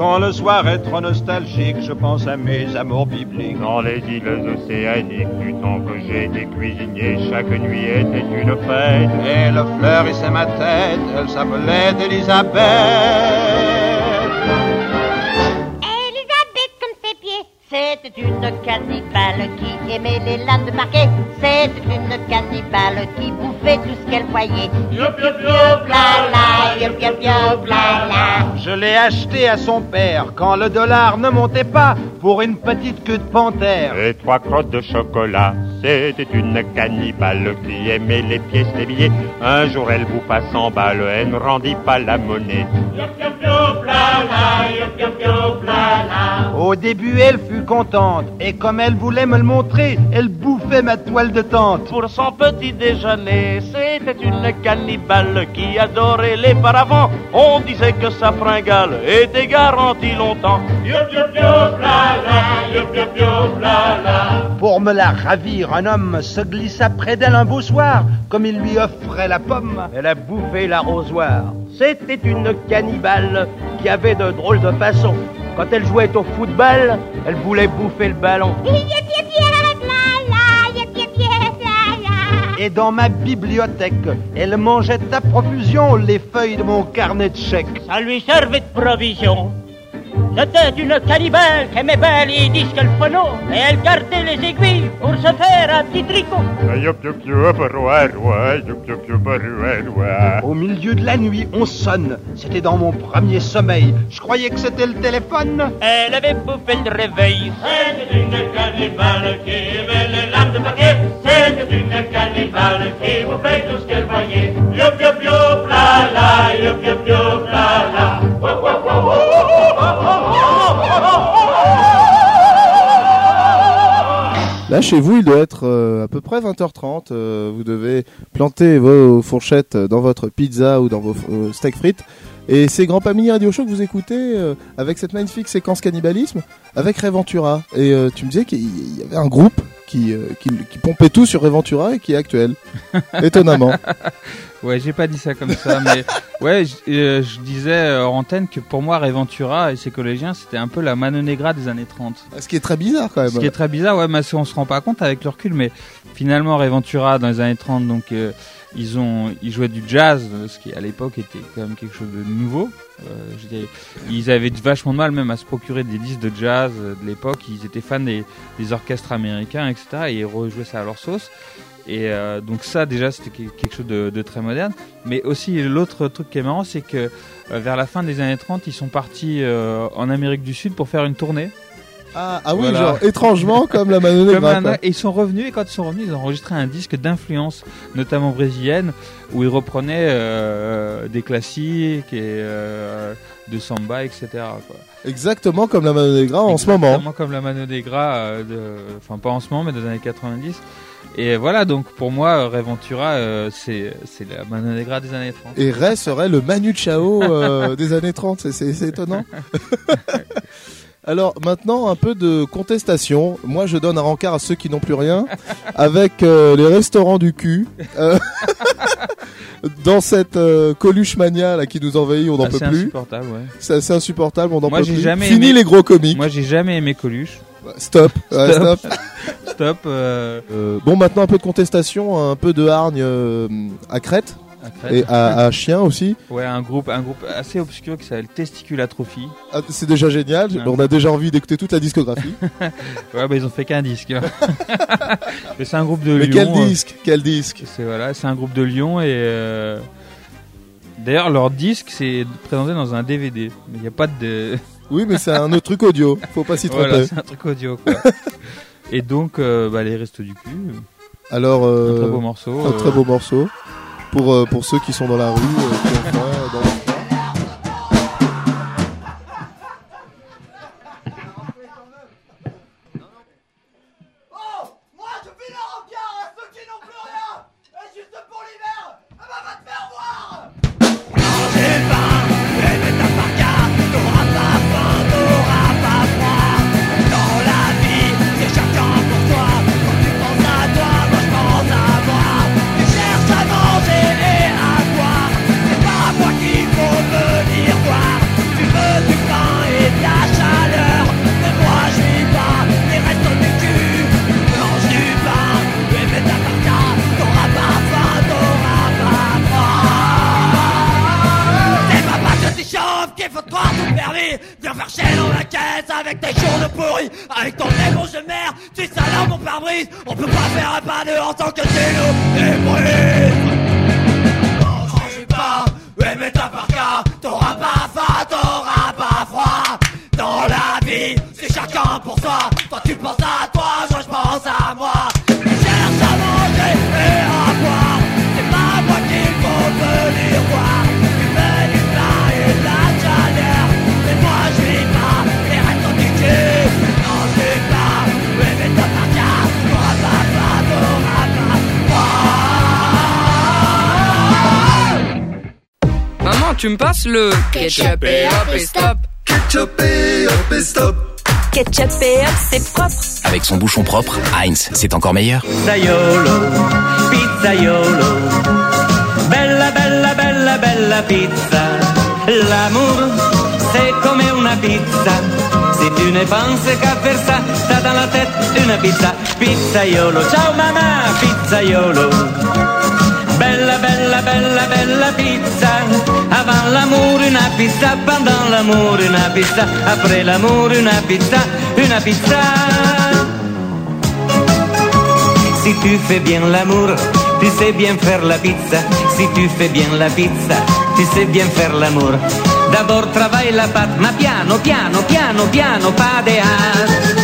Quand le soir est trop nostalgique, je pense à mes amours bibliques. Dans les îles océaniques, du temps que j'étais cuisinier, chaque nuit était une fête. Et le fleurissait ma tête, elle s'appelait Elisabeth. Elisabeth c'était une cannibale qui aimait les lames de parquet. C'était une cannibale qui bouffait tout ce qu'elle voyait. La la, la la. Je l'ai acheté à son père quand le dollar ne montait pas pour une petite queue de panthère. Et trois crottes de chocolat, c'était une cannibale qui aimait les pièces des billets. Un jour elle bouffa 100 balles, elle ne rendit pas la monnaie. Au début, elle fut contente, et comme elle voulait me le montrer, elle bouffait ma toile de tente. Pour son petit déjeuner, c'était une cannibale qui adorait les paravents. On disait que sa fringale était garantie longtemps. Pour me la ravir, un homme se glissa près d'elle un beau soir, comme il lui offrait la pomme, elle a bouffé l'arrosoir. C'était une cannibale qui avait de drôles de façons. Quand elle jouait au football, elle voulait bouffer le ballon. Et dans ma bibliothèque, elle mangeait à profusion les feuilles de mon carnet de chèques. Ça lui servait de provision. C'était une cannibale qui aimait bien les disques le phono, et elle gardait les aiguilles pour se faire un petit tricot. Au milieu de la nuit, on sonne. C'était dans mon premier sommeil. Je croyais que c'était le téléphone. Elle avait bouffé le réveil. C'était une cannibale qui aimait les lames de paquet. C'était une cannibale qui bouffait tout ce qu'elle voyait. Youp youp youp Chez vous, il doit être euh, à peu près 20h30. euh, vous devez planter vos fourchettes dans votre pizza ou dans vos euh, steaks frites. Et c'est Grand Pamini Radio Show que vous écoutez euh, avec cette magnifique séquence cannibalisme avec Reventura. Et euh, tu me disais qu'il y avait un groupe qui, euh, qui, qui pompait tout sur Reventura et qui est actuel. Étonnamment. Ouais, j'ai pas dit ça comme ça, mais ouais, je, disais en antenne que pour moi, Reventura et ses collégiens, c'était un peu la Mano Negra des années 30. Ce qui est très bizarre quand même. Ce qui est très bizarre, ouais, mais on se rend pas compte avec le recul, mais finalement, Reventura dans les années 30, donc ils ont, ils jouaient du jazz, ce qui à l'époque était quand même quelque chose de nouveau. Euh, ils avaient vachement de mal même à se procurer des disques de jazz de l'époque. Ils étaient fans des, orchestres américains, etc. Et ils rejouaient ça à leur sauce. Et euh, donc ça déjà c'était que- quelque chose de, très moderne. Mais aussi l'autre truc qui est marrant c'est que euh, vers la fin des années 30 ils sont partis en Amérique du Sud pour faire une tournée. Ah, ah oui, Voilà. genre étrangement comme la Mano Comme Negra, un- et ils sont revenus et quand ils sont revenus ils ont enregistré un disque d'influence notamment brésilienne où ils reprenaient euh, des classiques et euh, de samba etc. quoi. Exactement comme la Mano Negra en ce moment. Exactement comme la Mano Negra, euh, de- enfin pas en ce moment, mais dans les années 90. Et voilà, donc pour moi, Reventura, euh, c'est la Negra des années 30. Et Ray serait le Manu Chao euh, des années 30, c'est- c'est c'est étonnant. Alors maintenant un peu de contestation. Moi je donne un rencard à ceux qui n'ont plus rien avec euh, les restaurants du cul. Euh, dans cette euh, Coluche mania là, qui nous envahit, on n'en Ah, peut c'est plus. insupportable, ouais. C'est assez insupportable, on n'en peut plus. jamais Fini aimé- les gros comiques. Moi, j'ai jamais aimé Coluche. Stop. Ouais, Stop. stop. Stop, bon maintenant un peu de contestation, un peu de hargne à Crète. Et à, à Chien aussi. Ouais, un groupe, un groupe assez obscur qui s'appelle Testiculatrophie. Ah, c'est déjà génial, on a déjà envie d'écouter toute la discographie. ouais, bah ils ont fait qu'un disque. Mais c'est un groupe de Mais Lyon. quel euh, disque Quel disque? C'est voilà, c'est un groupe de Lyon et euh, d'ailleurs leur disque c'est présenté dans un DVD, mais il n'y a pas de. Oui, mais c'est un autre truc audio, faut pas s'y tromper. Voilà, c'est un truc audio quoi. et donc euh, bah, les restos du cul. Alors, euh, Un très beau morceau, Un très beau morceau. Pour, euh, pour ceux qui sont dans la rue, euh, qui ont dans avec tes journaux pourris, avec ton négro de merde, tu salades mon pare-brise, on peut pas faire un pas de en tant que t'es nous. Non, je suis pas, ouais mais t'as par cas, t'auras pas faim, t'auras pas froid. Dans la vie, c'est chacun pour soi, toi tu penses à toi, tu me passes le ketchup et hop et stop. Ketchup et hop et stop. Ketchup et hop, c'est propre. Avec son bouchon propre, Heinz, c'est encore meilleur. Pizzaiolo, pizzaiolo, bella bella bella bella pizza. L'amour, c'est comme una pizza. Si tu ne penses qu'à faire ça, t'as dans la tête une pizza. Pizzaiolo, ciao maman, pizzaiolo. Bella bella bella bella pizza. Avant l'amour una pizza, pendant l'amour una pizza, après l'amour una pizza, una pizza. Si tu fais bien l'amour, tu sais bien faire la pizza. Si tu fais bien la pizza, tu sais bien faire l'amour. D'abord travaille la pâte, ma piano, piano, piano, piano, pas de hâte.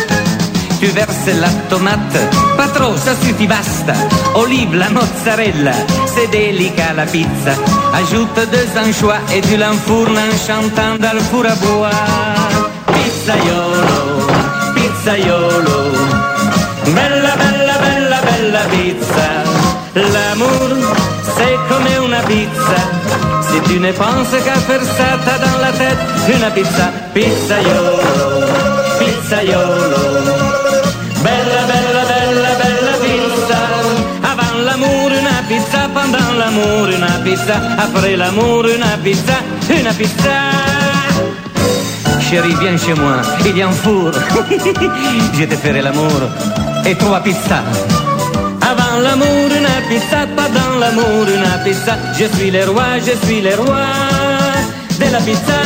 Tu verses la tomate, pas trop, ça suffit, basta. Olive, la mozzarella, c'est délicat la pizza. Ajoute deux anchois et tu l'enfournes en chantant dans four à bois. Pizzaiolo, pizzaiolo, bella, bella, bella, bella pizza. L'amour, c'est comme una pizza. Si tu ne penses qu'à faire ça, t'as dans la tête une pizza. Pizzaiolo, pizzaiolo. Pizza. Pendant l'amour, una pizza. Après l'amour, una pizza. Une pizza. Chérie, viens chez moi. Il y a un four. Je te ferai l'amour. Et trois pizzas. Avant l'amour, una pizza. Pendant l'amour, una pizza. Je suis le roi, je suis le roi de la pizza.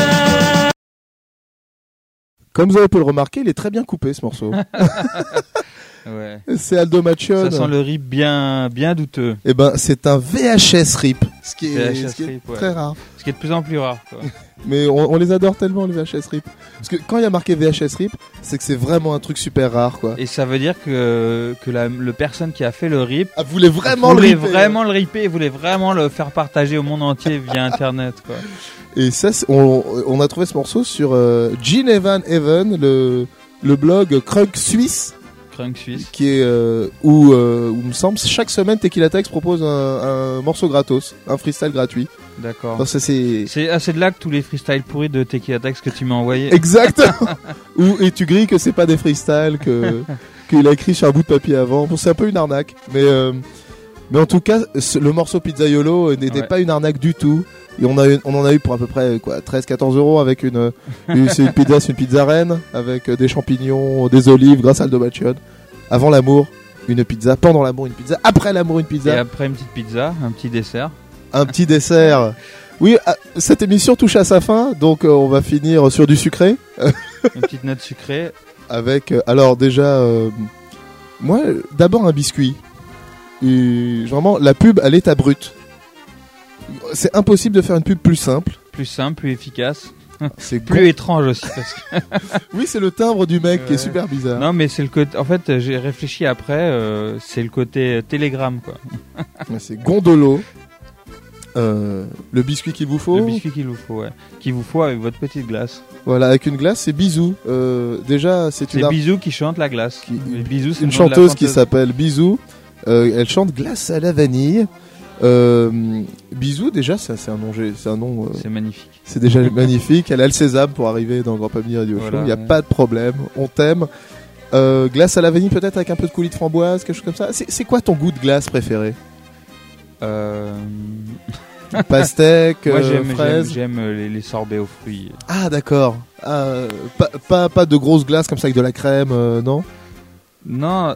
Comme vous avez pu le remarquer, il est très bien coupé ce morceau. Ouais. C'est Aldo Machion. Ça sent le rip bien, bien douteux. Eh ben, c'est un VHS rip, ce qui est, VHS ce qui est rip, ouais. très rare. Ce qui est de plus en plus rare. Quoi. Mais on, on les adore tellement les VHS rip. Parce que quand il y a marqué VHS rip, c'est que c'est vraiment un truc super rare, quoi. Et ça veut dire que, que la le personne qui a fait le rip Ah, voulait vraiment le ripper. vraiment le ripper, voulait vraiment le faire partager au monde entier via internet. Quoi. Et ça, on, on a trouvé ce morceau sur euh, Gene Evan Evan, le, le blog Crunk Suisse. Crunk Suisse. Qui est euh, où, euh, où, me semble, chaque semaine Tequila Tex propose un, un morceau gratos, un freestyle gratuit. D'accord. C'est ah, de là que tous les freestyles pourris de Tequila Tex que tu m'as envoyé. Exactement. Où, et tu grilles que c'est pas des freestyles, que qu'il a écrit sur un bout de papier avant. Bon, c'est un peu une arnaque, mais euh, mais en tout cas, le morceau Pizzaiolo n'était Ouais. pas une arnaque du tout. Et on, a eu- on en a eu pour à peu près quoi 13-14 euros avec une, une- c'est une pizza, une pizza reine avec euh, des champignons, des olives, grâce à Aldo Machion. Avant l'amour, une pizza. Pendant l'amour, une pizza. Après l'amour, une Et pizza. après une petite pizza, un petit dessert. Un petit dessert. Oui, ah, cette émission touche à sa fin, donc euh, on va finir sur du sucré. Une petite note sucrée. Avec, euh, alors déjà, euh, moi, euh, d'abord un biscuit. Et vraiment, la pub à l'état brut. C'est impossible de faire une pub plus simple. Plus simple, plus efficace. C'est plus étrange aussi. Parce que... Oui, c'est le timbre du mec qui est super bizarre. Non, mais c'est le côté. En fait, j'ai réfléchi après. euh, c'est le côté télégramme, quoi. C'est Gondolo. Euh, le biscuit qu'il vous faut. Le biscuit qu'il vous faut, ouais. Qu'il vous faut avec votre petite glace. Voilà, avec une glace, c'est Bisou. Euh, déjà, c'est C'est une, ar- Bisou qui chante la glace. Bisou, c'est une la chanteuse qui chanteuse. s'appelle Bisou. Euh, elle chante Glace à la vanille. Euh, Bisou, déjà, c'est un nom. C'est un nom. euh, C'est magnifique. C'est déjà magnifique. Elle a le sésame pour arriver dans Grand Pamini Radio Show. Voilà, Il n'y a ouais. pas de problème. On t'aime. Euh, glace à la vanille, peut-être avec un peu de coulis de framboise, quelque chose comme ça. C'est quoi ton goût de glace préféré Euh... Pastèque, Moi, euh, j'aime, j'aime, fraise j'aime les, les sorbets aux fruits. Ah, d'accord. Ah, pas, pas, pas de grosses glaces comme ça avec de la crème, non? Non,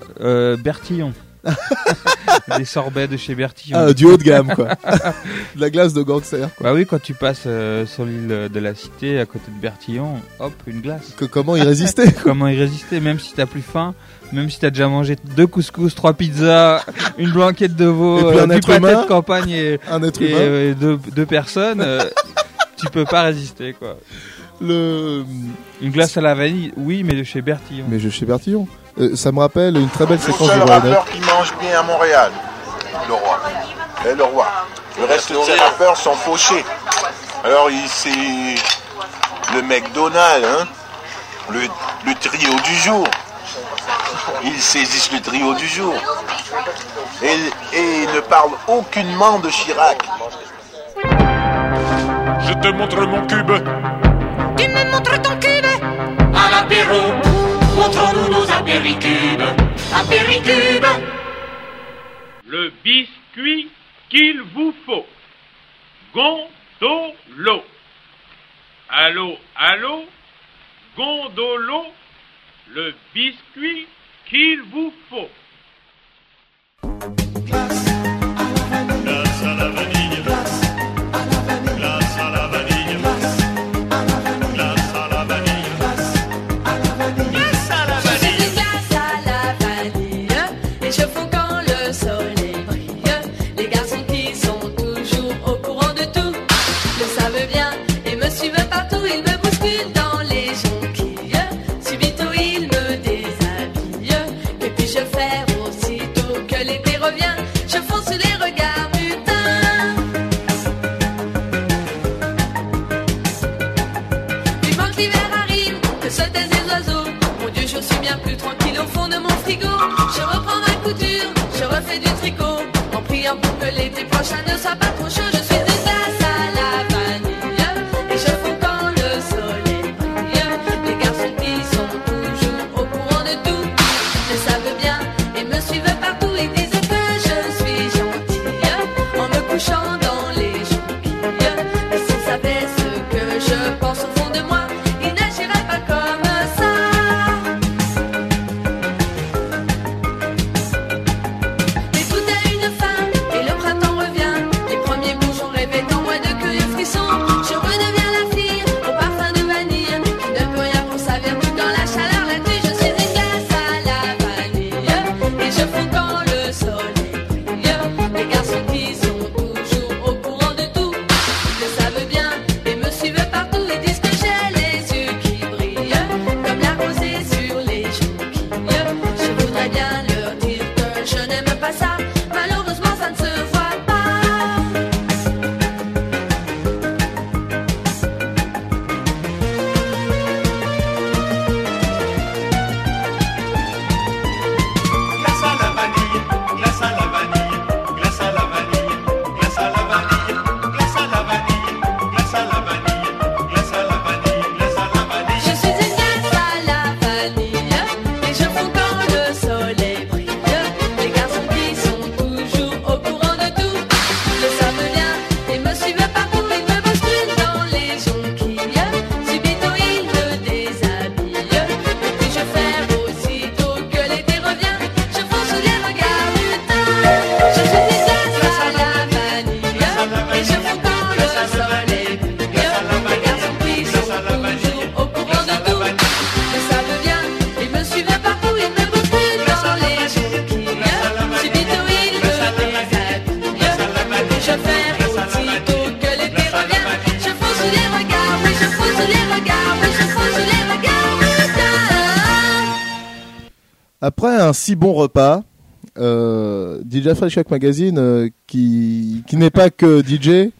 Bertillon. des sorbets de chez Bertillon. Ah, du haut de gamme, quoi. de la glace de gangster. Bah oui, quand tu passes euh, sur l'île de la Cité, à côté de Bertillon, hop, une glace. Que, comment y résister Comment y résister, même si t'as plus faim, même si t'as déjà mangé deux couscous, trois pizzas, une blanquette de veau, un du pâté de campagne et, Un être et, humain. euh, deux, deux personnes, euh, tu peux pas résister, quoi. Le... Une glace à la vanille, oui, mais de chez Bertillon. Mais je chez Bertillon. Euh, ça me rappelle une très belle Le séquence de rappeur qui mange bien à Montréal, le roi. Et le roi. Le reste de ces rappeurs sont fauchés. Alors c'est le McDonald's, hein, le, le trio du jour. Ils saisissent le trio du jour. Et, et ils ne parlent aucunement de Chirac. Je te montre mon cube. Tu me montres ton cube À l'apéro, Apéricubes. Le biscuit qu'il vous faut. Gondolo. Allô, allô, gondolo, le biscuit qu'il vous faut. Pour que l'été prochain ne soit pas euh, Fresh Shock Magazine, euh, qui, qui n'est pas que DJ,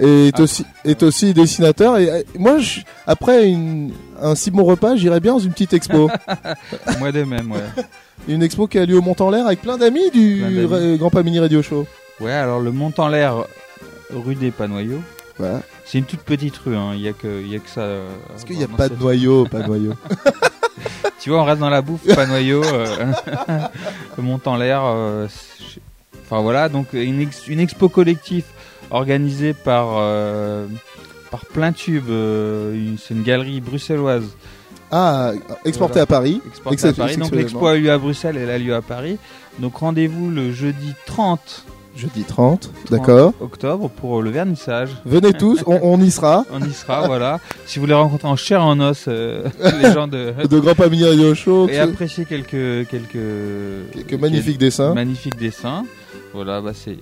est, aussi, est aussi dessinateur. Et euh, moi, je- après une, un si bon repas, j'irais bien dans une petite expo. Moi de même, ouais. une expo qui a lieu au Mont en l'air avec plein d'amis du. Ra- Grand Pas Mini Radio Show. Ouais, alors le mont en l'air, rue des Panoyaux. Voilà. C'est une toute petite rue, hein. il y a que, il y a que ça. euh, Parce qu'il n'y a pas de noyau, pas de noyau? tu vois, on reste dans la bouffe, pas noyau. euh, le mont en l'air. euh, enfin voilà, donc une, ex- une expo collective organisée par, euh, par Plein Tube. euh, une- c'est une galerie bruxelloise Ah, exporté Voilà. à Paris. Exporté à Paris. Donc l'expo a lieu à Bruxelles elle a lieu à Paris. Donc rendez-vous le jeudi 30 Jeudi 30, d'accord. octobre pour le vernissage. Venez tous, on, on y sera. On y sera, voilà. Si vous voulez rencontrer en chair en os euh, les gens de, De Grand Pamini Radio Show. et apprécier quelques quelques Quelques magnifiques dessins. Magnifiques dessins. Voilà, bah c'est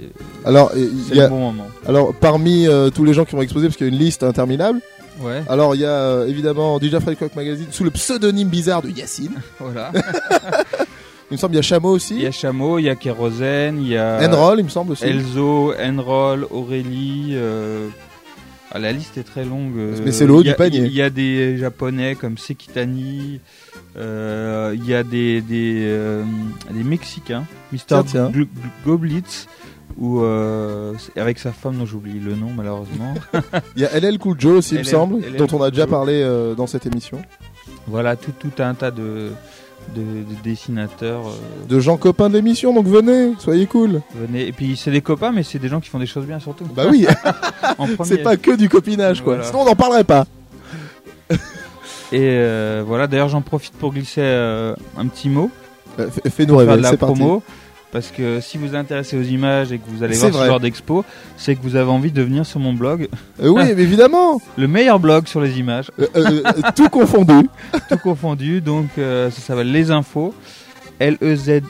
Alors, il c'est y a- le bon moment. alors parmi euh, tous les gens qui vont exposer, parce qu'il y a une liste interminable. Ouais. Alors il y a euh, évidemment DJ Freddy Coq Magazine sous le pseudonyme bizarre de Yacine. Voilà. il me semble il y a Chameau aussi. Il y a Chameau, il y a Kérosène, il y a Enroll, il me semble aussi. Elzo, Enroll, Aurélie. euh, ah, la liste est très longue. euh, Mais c'est le haut du panier. Il y a des japonais comme Sekitani. Euh, Il y a des des, euh, des mexicains, Mr. Goblitz ou euh, avec sa femme dont j'oublie le nom malheureusement. Il y a LL Cool Joe aussi, il me semble, LL dont on a déjà parlé euh, dans cette émission. voilà tout tout un tas de de, de dessinateurs. euh, De gens copains de l'émission, donc venez, soyez cool. Venez. Et puis c'est des copains, mais c'est des gens qui font des choses bien surtout. Bah oui, c'est pas que du copinage quoi. Voilà. Sinon on n'en parlerait pas. Et euh, voilà, d'ailleurs j'en profite pour glisser euh, un petit mot. Euh, Fais-nous rêver, c'est parti. promo. Parce que si vous vous intéressez aux images et que vous allez voir vrai. ce genre d'expo, c'est que vous avez envie de venir sur mon blog. Oui, mais évidemment. Le meilleur blog sur les images. Tout confondu. Tout confondu. Donc ça s'appelle Les Infos. L-E-Z-I-N-F-O.com.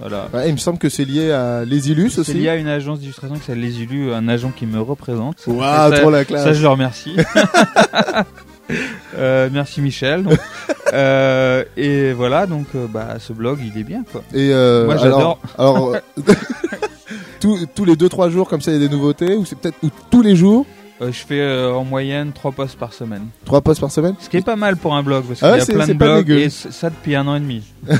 Voilà. Ouais, il me semble que c'est lié à Les Illus C'est aussi. lié à une agence d'illustration qui s'appelle Les Élus, un agent qui me représente. Waouh, trop la classe. Ça, je le remercie. Euh, merci Michel. donc. Euh, et voilà, donc euh, bah, ce blog, il est bien quoi. Et Moi, j'adore. Alors, alors, tous, tous les 2-3 jours comme ça il y a des nouveautés ou c'est peut-être ou tous les jours? Je fais euh, en moyenne 3 posts par semaine. 3 posts par semaine? Ce qui est pas mal pour un blog, parce Ah qu'il ouais, y a c'est- plein c'est de blogs et ça depuis un an et demi.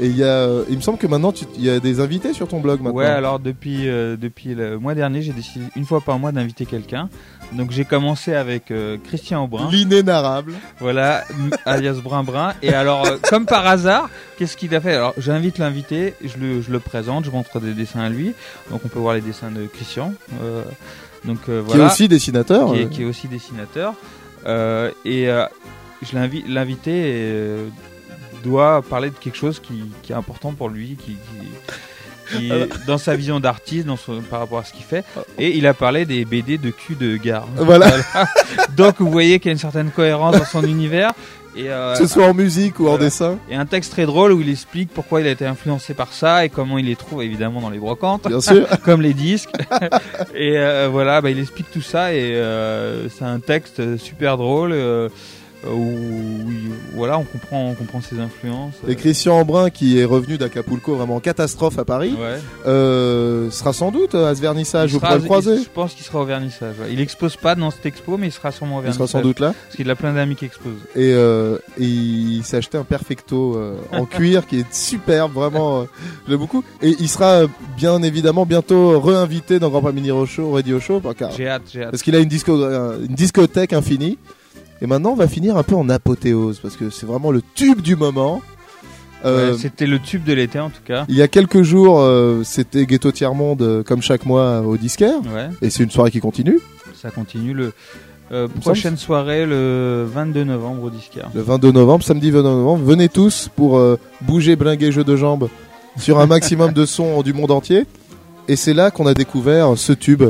Et il y a, euh, il me semble que maintenant il y a des invités sur ton blog maintenant. Ouais, alors depuis, euh, depuis le mois dernier, j'ai décidé une fois par mois d'inviter quelqu'un. Donc j'ai commencé avec euh, Christian Aubrin. L'inénarrable. Voilà, alias Brun Brun. Et alors, euh, comme par hasard, qu'est-ce qu'il a fait? Alors, j'invite l'invité, je le, je le présente, je montre des dessins à lui. Donc, on peut voir les dessins de Christian. Donc, euh, Qui voilà. est aussi dessinateur. Qui est, qui est aussi dessinateur. Et je l'invite, l'invité doit parler de quelque chose qui, qui est important pour lui, qui, qui- qui est dans sa vision d'artiste, dans son- par rapport à ce qu'il fait. Et il a parlé des BD de cul de gare. Voilà. Donc vous voyez qu'il y a une certaine cohérence dans son univers. Et, euh, Que ce soit en musique ou en dessin. Et un texte très drôle où il explique pourquoi il a été influencé par ça et comment il les trouve évidemment dans les brocantes, Bien sûr. comme les disques. et euh, voilà, bah, il explique tout ça et euh, c'est un texte super drôle euh, où, où il- voilà, on comprend, on comprend ses influences. Et Christian Embrun, qui est revenu d'Acapulco vraiment en catastrophe à Paris, Ouais. euh, sera sans doute à ce vernissage. Vous pourrez le croiser. il- je pense qu'il sera au vernissage. ouais. Il expose pas dans cette expo, mais il sera sûrement au Il sera vernissage. sans doute là. Parce qu'il a plein d'amis qui exposent. Et, euh, et il s'est acheté un perfecto euh, en cuir qui est superbe, vraiment, euh, je l'aime beaucoup. Et il sera euh, bien évidemment bientôt réinvité dans Grand Pas Mini Show, Radio Show, car- J'ai hâte, j'ai hâte. parce qu'il a une, disco, euh, une discothèque infinie. Et maintenant, on va finir un peu en apothéose, parce que c'est vraiment le tube du moment. Euh, Ouais, C'était le tube de l'été en tout cas. il y a quelques jours, euh, c'était Ghetto Tiers Monde, euh, comme chaque mois, au disquaire. Ouais. Et c'est une soirée qui continue. Ça continue le prochaine soirée le 22 novembre au Disquaire. Le 22 novembre, samedi 22 novembre. Venez tous pour bouger, bringuer, jeu de jambes sur un maximum de sons du monde entier. Et c'est là qu'on a découvert ce tube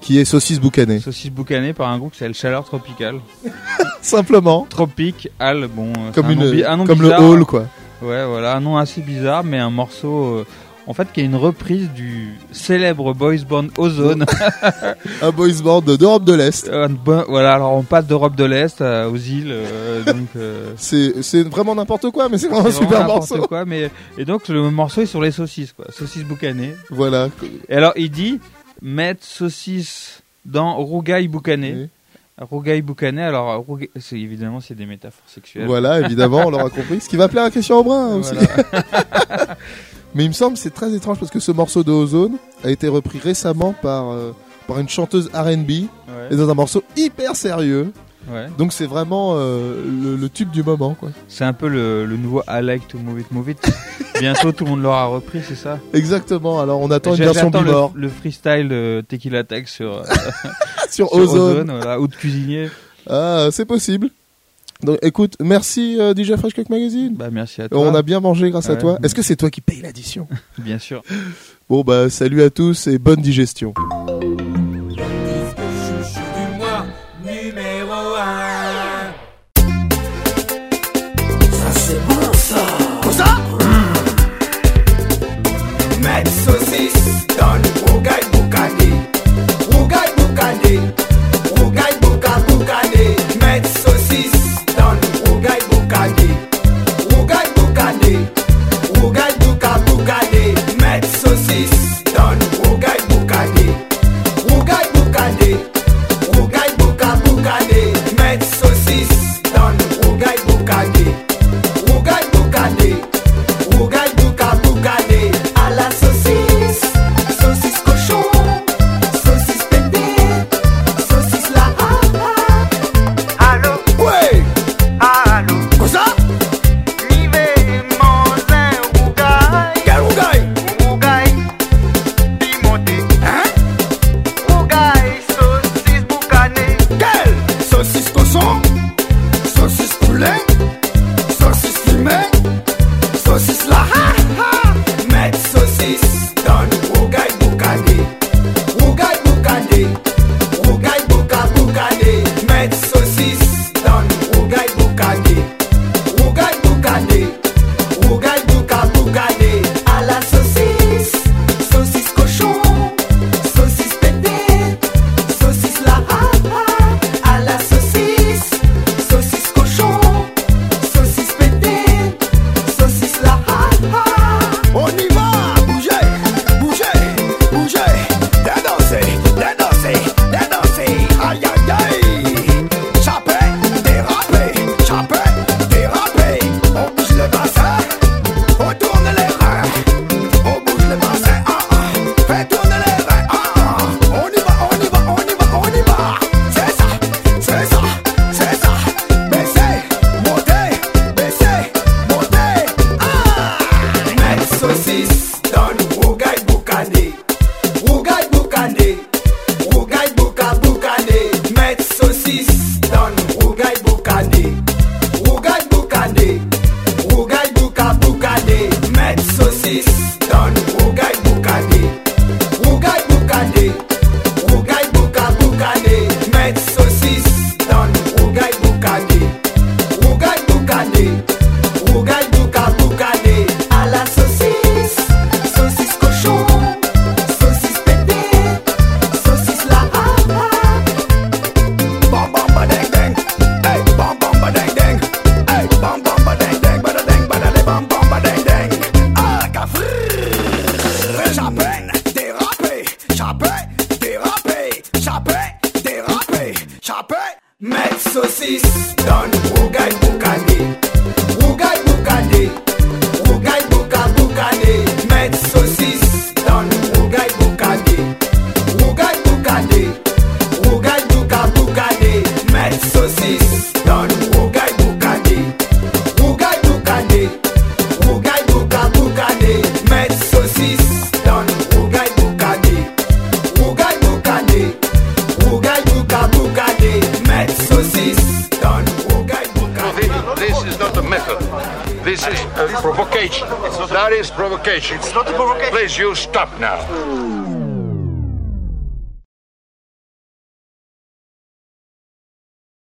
qui est Saucisse Boucané. Saucisse boucanée par un groupe qui s'appelle Chaleur Tropicale. Simplement. Tropique, Al, bon. euh, Comme un une- nom bi- un nom comme le hall, quoi. Ouais, voilà, un nom assez bizarre, mais un morceau. euh, en fait, qui est une reprise du célèbre boys band Ozone. un boys band d'Europe de l'Est. Euh, bon, voilà, alors on passe d'Europe de l'Est euh, aux îles, euh, donc. C'est vraiment n'importe quoi, mais c'est vraiment un super vraiment morceau. Quoi, mais et donc le morceau est sur les saucisses, quoi, saucisses boucanées. Voilà. Et alors il dit mettre saucisse dans rougaille boucanée. Rougaille boucanée, alors rouga- c'est évidemment c'est des métaphores sexuelles. Voilà, évidemment, on l'aura compris. Ce qui va plaire à Christian Aubrin aussi. Voilà. Mais il me semble c'est très étrange parce que ce morceau de Ozone a été repris récemment par, euh, par une chanteuse R&B Ouais. et dans un morceau hyper sérieux. Donc c'est vraiment euh, le, le, tube du moment. C'est un peu le, le, nouveau I like to move it, move it. Bientôt tout le monde l'aura repris, c'est ça? Exactement, alors on attend une version billboard. Le, le freestyle euh, Tequila Tech sur, euh, sur, Ozone, voilà, ou de cuisinier. Ah, c'est possible. Donc écoute, merci euh, DJ Fresh Cook Magazine. Bah merci à toi. On a bien mangé grâce à toi. Est-ce que c'est toi qui paye l'addition? Bien sûr. Bon bah salut à tous et bonne digestion. What's up? ça Comme saucisse No.